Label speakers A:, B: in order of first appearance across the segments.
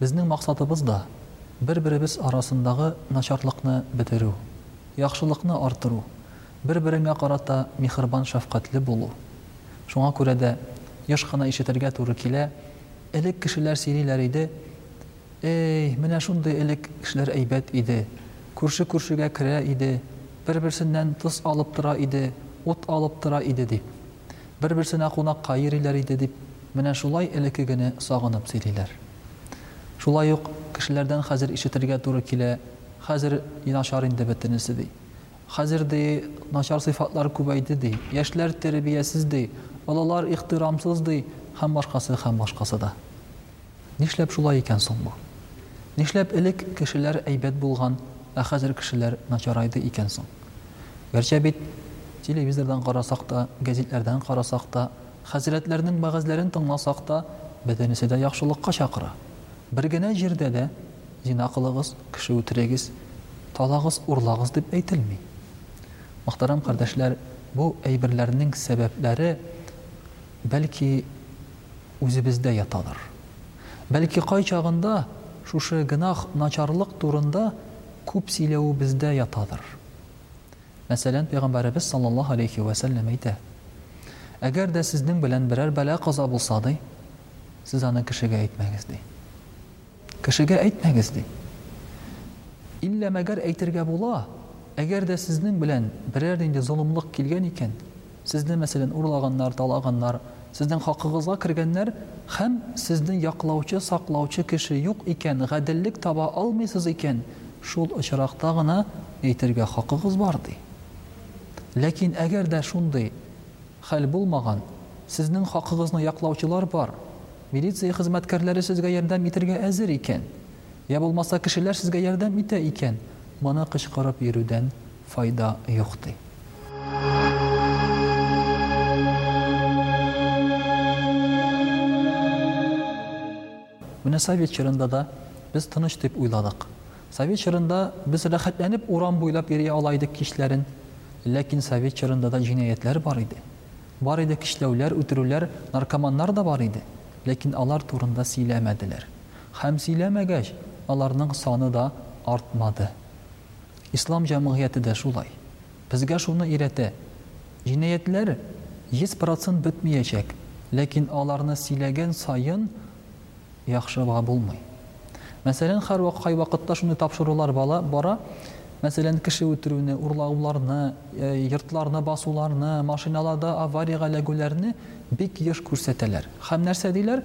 A: Безнең максатыбыз да, бер-беребез арасындагы начарлыкны бетерү, яхшылыкны арттыру, бер-береңә карата миһербан-шәфкатьле булу. Шуңа күрә дә еш кына ишетергә туры килә, Элек кешеләр сөйлиләр иде, Эй, менә шундый элек кешеләр әйбәт иде, күрше күршегә керә иде, бер-берсеннән тоз алып тора иде, ут алып тора иде, дип. Бер-берсенә кунакка йөриләр иде, дип, менә шулай элекегене сагынып сөйлиләр. Шулай ук кешеләрдән хәзер ишетергә туры килә, Хәзер начар инде бөтенесе, ди. Хәзер, ди, начар сыйфатлар күбәйде, ди. Яшьләр тәрбиясез, ди. Олылар ихтирамсыз, ди. Һәм башкасы, һәм башкасы да. Нишләп шулай икән соң бу? Нишләп элек кешеләр әйбәт булган, ә хәзер кешеләр начарайды икән соң? Гәрчә бит, телевизордан карасак та, гәзитләрдән карасак та, хәзрәтләрнең вәгазьләрен тыңласак та, бөтенесе дә яхшылыкка чакыра. Бер генә җирдә дә зина кылыгыз, кеше үтерегез, талагыз, урлагыз дип әйтелми. Мөхтәрәм кардәшләр, бу әйберләрнең сәбәпләре Бәлки, үзебездә ятадыр. Бәлки, кайчагында шушы гөнаһ, начарлык турында күп сөйләвебездә ятадыр. Мәсәлән, Пәйгамбәребез саллаллаһу галәйһи вә сәлләм әйтә, Әгәр дә сезнең белән берәр бәла-каза булса, ди, сез аны кешегә әйтмәгез, ди. Кешегә әйтмәгез, ди. Иллә мәгәр әйтергә була, әгәр дә сезнең белән берәр нинди золымлык килгән икән, сезне, мәсәлән, урлаганнар, талаганнар, сезнең хакыгызга кергәннәр һәм сезне яклаучы, саклаучы кеше юк икән, гаделлек таба алмыйсыз икән, шул очракта гына әйтергә хакыгыз бар, ди. Ләкин әгәр дә шундый Хәл булмаган. Сезнең хакыгызны яклаучылар бар. Милиция хезмәткәрләре сезгә ярдәм итергә әзер икән. Йә булмаса кешеләр сезгә ярдәм итә икән, моны кычкырып йөрүдән файда юк, ди. Менә совет чорында да без тыныч дип уйладык. Совет чорында без рәхәтләнеп урам буйлап йөри ала идек кичләрен. Ләкин совет чорында да җинаятьләр бар иде. Бар иде көчләүләр, үтерүләр, наркоманнар да бар иде. Ләкин алар турында сөйләмәделәр. Һәм сөйләмәгәч, аларның саны да артмады. Ислам җәмгыяте дә шулай. Безгә шуны өйрәтә. Җинаятьләр йөз процент бетмиячәк, ләкин аларны сөйләгән саен яхшырырга булмый. Мәсәлән, һәрвакыт кайвакытта шундый тапшырулар бала бара, мәсәлән, кеше үтерүне, урлауларны, йортларны басуларны, машиналарда авариягә эләгүләрне бик еш күрсәтәләр. Һәм нәрсә диләр?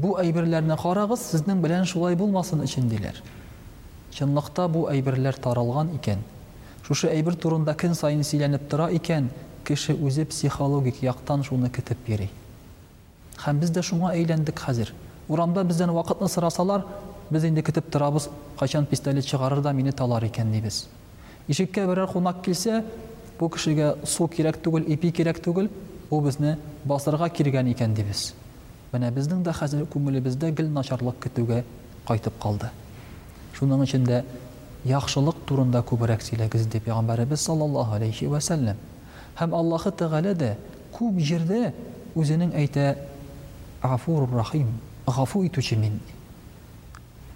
A: Бу әйберләрне карагыз, сезнең белән шулай булмасын өчен, диләр. Чынлыкта бу әйберләр таралган икән. Шушы әйбер турында көн саен сөйләнеп тора икән, кеше үзе психологик яктан шуны көтеп йөри. Һәм без дә шуңа әйләндек хәзер. Урамда бездән вакытны сорасалар, без инде көтеп торабыз, кайчан пистолет чыгарыр да мине талар икән, дибез. Ишеккә берәр кунак килсә, бу кешегә су кирәк түгел, ипи кирәк түгел, бу безне басырга килгән икән, дибез. Менә безнең дә хәзер күңелебездә гел начарлык көтүгә кайтып калды. Шуның өчен дә яхшылык турында күбрәк сөйләгез, дип пәйгамбәребез саллаллаһу галәйһи вә сәлләм һәм Аллаһы Тәгалә дә күп җирдә үзенең әйтә, Гафурур рахим, гафу итүче мин, ди.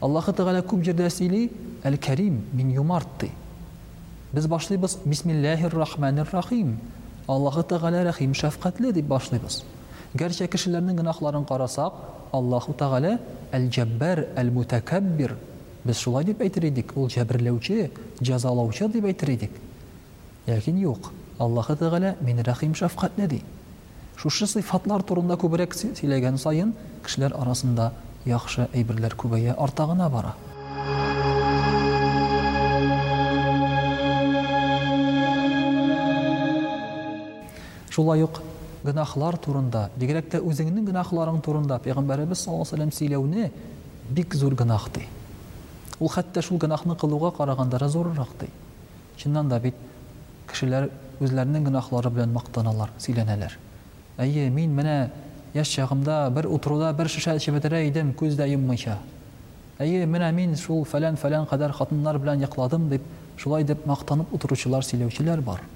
A: Аллаһы Тәгалә күп җирдә сөйли, Әл-Кәрим, мин юмарт, ди. Без башлыйбыз, Бисмилләһир рахманир рахим, Аллаһы Тәгалә рәхим, шәфкатьле, дип башлыйбыз. Гәрчә кешеләрнең гөнаһларын карасак, Аллаһу Тәгалә, Әл-Җәббар, Әл-Мутәкәббир, без шулай дип әйтер идек, Ул җәберләүче, җәзалаучы дип әйтер идек. Ләкин юк, Аллаһы Тәгалә, Мин рәхим-шәфкатьле, ди. Шушы сыйфатлар турында күбрәк сөйләгән саен, кешеләр арасында яхшы әйберләр күбәя, арта гына бара. Шулай ук гөнаһлар турында, бигрәк тә үзеңнең гөнаһларың турында Пәйгамбәребез саллаллаһу галәйһи ва сәлләм сөйләүне бик зур гөнаһ ди. Ул хәтта шул гөнаһны кылуга караганда да зуррак ди. Чыннан да бит, кешеләр үзләренең гөнаһлары белән мактаналар, сөйләнәләр. Әйе, мин менә яшь чагымда бер утыруда бер шешә эчеп бетерә идем, күз дә йоммыйча. Әйе, менә мин шул фәлән-фәлән кадәр хатыннар белән йокладым, дип, шулай дип мактанып утыручылар, сөйләүчеләр бар.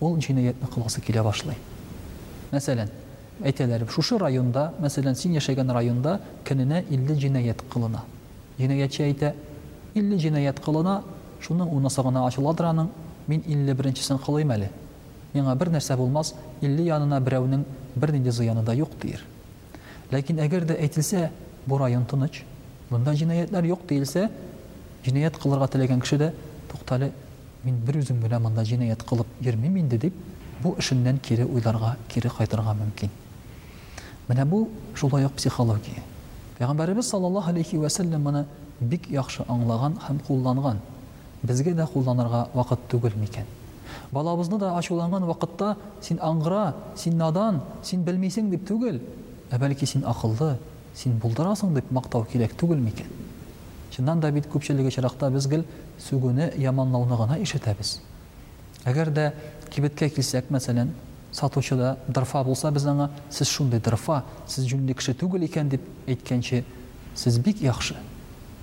A: ул җинаятьне кылгысы килә башлый. Мәсәлән, әйтәләр, шушы районда, мәсәлән, син яшәгән районда көненә 50 җинаять кылына. Җинаятьче әйтә, 50 җинаять кылына, шуның унысы гына ачыладыр аның, мин 51-нчесен кылыйм әле. Миңа бернәрсә булмас, 50 янына берәүнең бернинди зыяны да юк, дияр. Ләкин әгәр дә әйтелсә, бу район тыныч, монда җинаятьләр юк диелсә, җинаять кылырга теләгән кеше дә, туктале, мин бер үзем генә монда җинаять кылып йөрмим инде дип, бу эшеннән кире уйларга, кире кайтырга мөмкин. Менә бу шулай ук психология. Пәйгамбәребез саллаллаһу галәйһи вә сәлләм моны бик яхшы аңлаган һәм кулланган. Безгә дә кулланырга вакыт түгел микән? Балабызны да ачуланган вакытта син аңгыра, син надан, син белмисең дип түгел, ә бәлки син акыллы, син булдырасың дип мактау кирәк түгел микән? Чыннан да бит күпчелек очракта без гел сүгүне, яманлауны гына ишетәбез. Әгәр дә кибеткә килсәк, мәсәлән, сатучы да дырфа булса, без аңа, сез шундый дырфа, сез җүнле кеше түгел икән дип әйткәнче, Сез бик яхшы,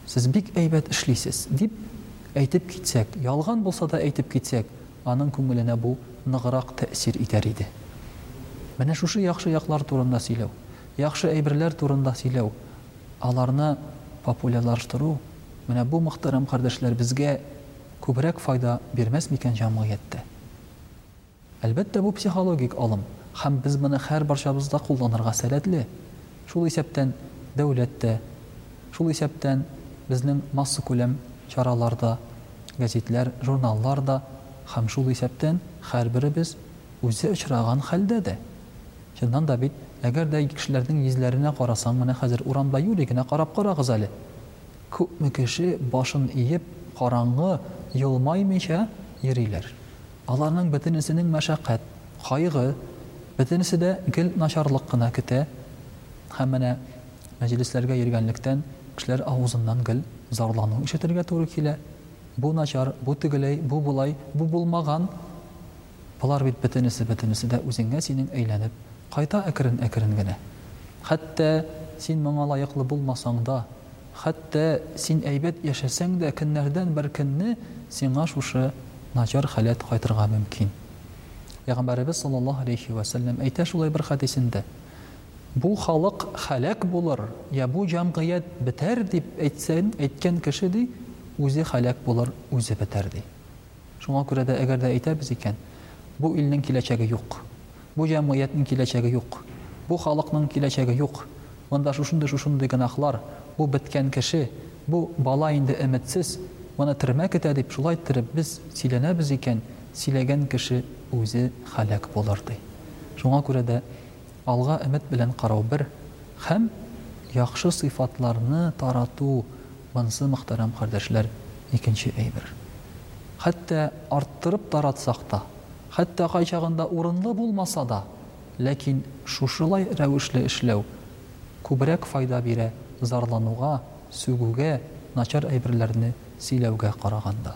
A: сез бик әйбәт эшлисез, дип әйтеп китсәк, ялган булса да әйтеп китсәк, аның күңеленә бу ныграк тәэсир итәр иде. Менә шушы яхшы яклар турында сөйләү, яхшы әйберләр турында сөйләү, аларны популяларштыру, менә бу мөхтәрәм кардәшләребезгә күбрәк файда бирмәс микән җәмгыятьтә? Әлбәттә, бу психологик алым, һәм без моны һәрбарчабыз да кулланырга сәләтле. Шул исәптән дәүләт тә, шул исәптән безнең массакүләм чаралар да, гәзитләр, журналлар да һәм шул исәптән һәрберебез үзе очраган хәлдә дә. Чыннан да бит, әгәр дә кешеләрнең йөзләренә карасаң, менә хәзер урамда юри генә карап карагыз әле, күпме кеше башын иеп, караңгы, елмаймыйча йөриләр. Аларның бөтенесенең мәшәкать, кайгы, бөтенесе дә гел начарлык кына көтә. Һәм менә мәҗлесләргә йөргәнлектән, кешеләр авызыннан гел зарлану ишетергә туры килә. Бу начар, бу тегеләй, бу болай, бу булмаган. Болар бит бөтенесе, бөтенесе дә үзеңә синең әйләнеп кайта әкрен-әкрен генә. Хәтта син моңа лаеклы булмасаң да. Хәтта син әйбәт яшәсәң дә, көннәрдән бер көнне сиңа шушы начар халәт кайтырга мөмкин. Пәйгамбәребез саллаллаһу галәйһи вә сәлләм әйтә шулай бер хәдисендә, Бу халык һәлак булыр, йә бу җәмгыять бетәр, дип әйтсәң, әйткән кеше, ди, үзе һәлак булыр, үзе бетәр, ди. Шуңа күрә дә, әгәр дә әйтәбез икән, Бу илнең киләчәге юк. Бу җәмгыятьнең киләчәге юк. Бу халыкның киләчәге юк. Монда шушындый-шушындый гөнаһлар, бу беткән кеше, бу бала инде өметсез, моны төрмә көтә дип шулай иттереп без сөйләнәбез икән, сөйләгән кеше үзе һәлак булыр, ди. Шуңа күрә дә алга өмет белән карау бер һәм яхшы сыйфатларны тарату, Монсы, мөхтәрәм кардәшләр, икенче әйбер. Хәтта арттырып таратсак та, хәтта кайчагында урынлы булмаса да, ләкин шушылай рәвешле эшләү күбрәк файда бирә зарлануга, сүгүгә, начар әйберләрне сөйләүгә караганда.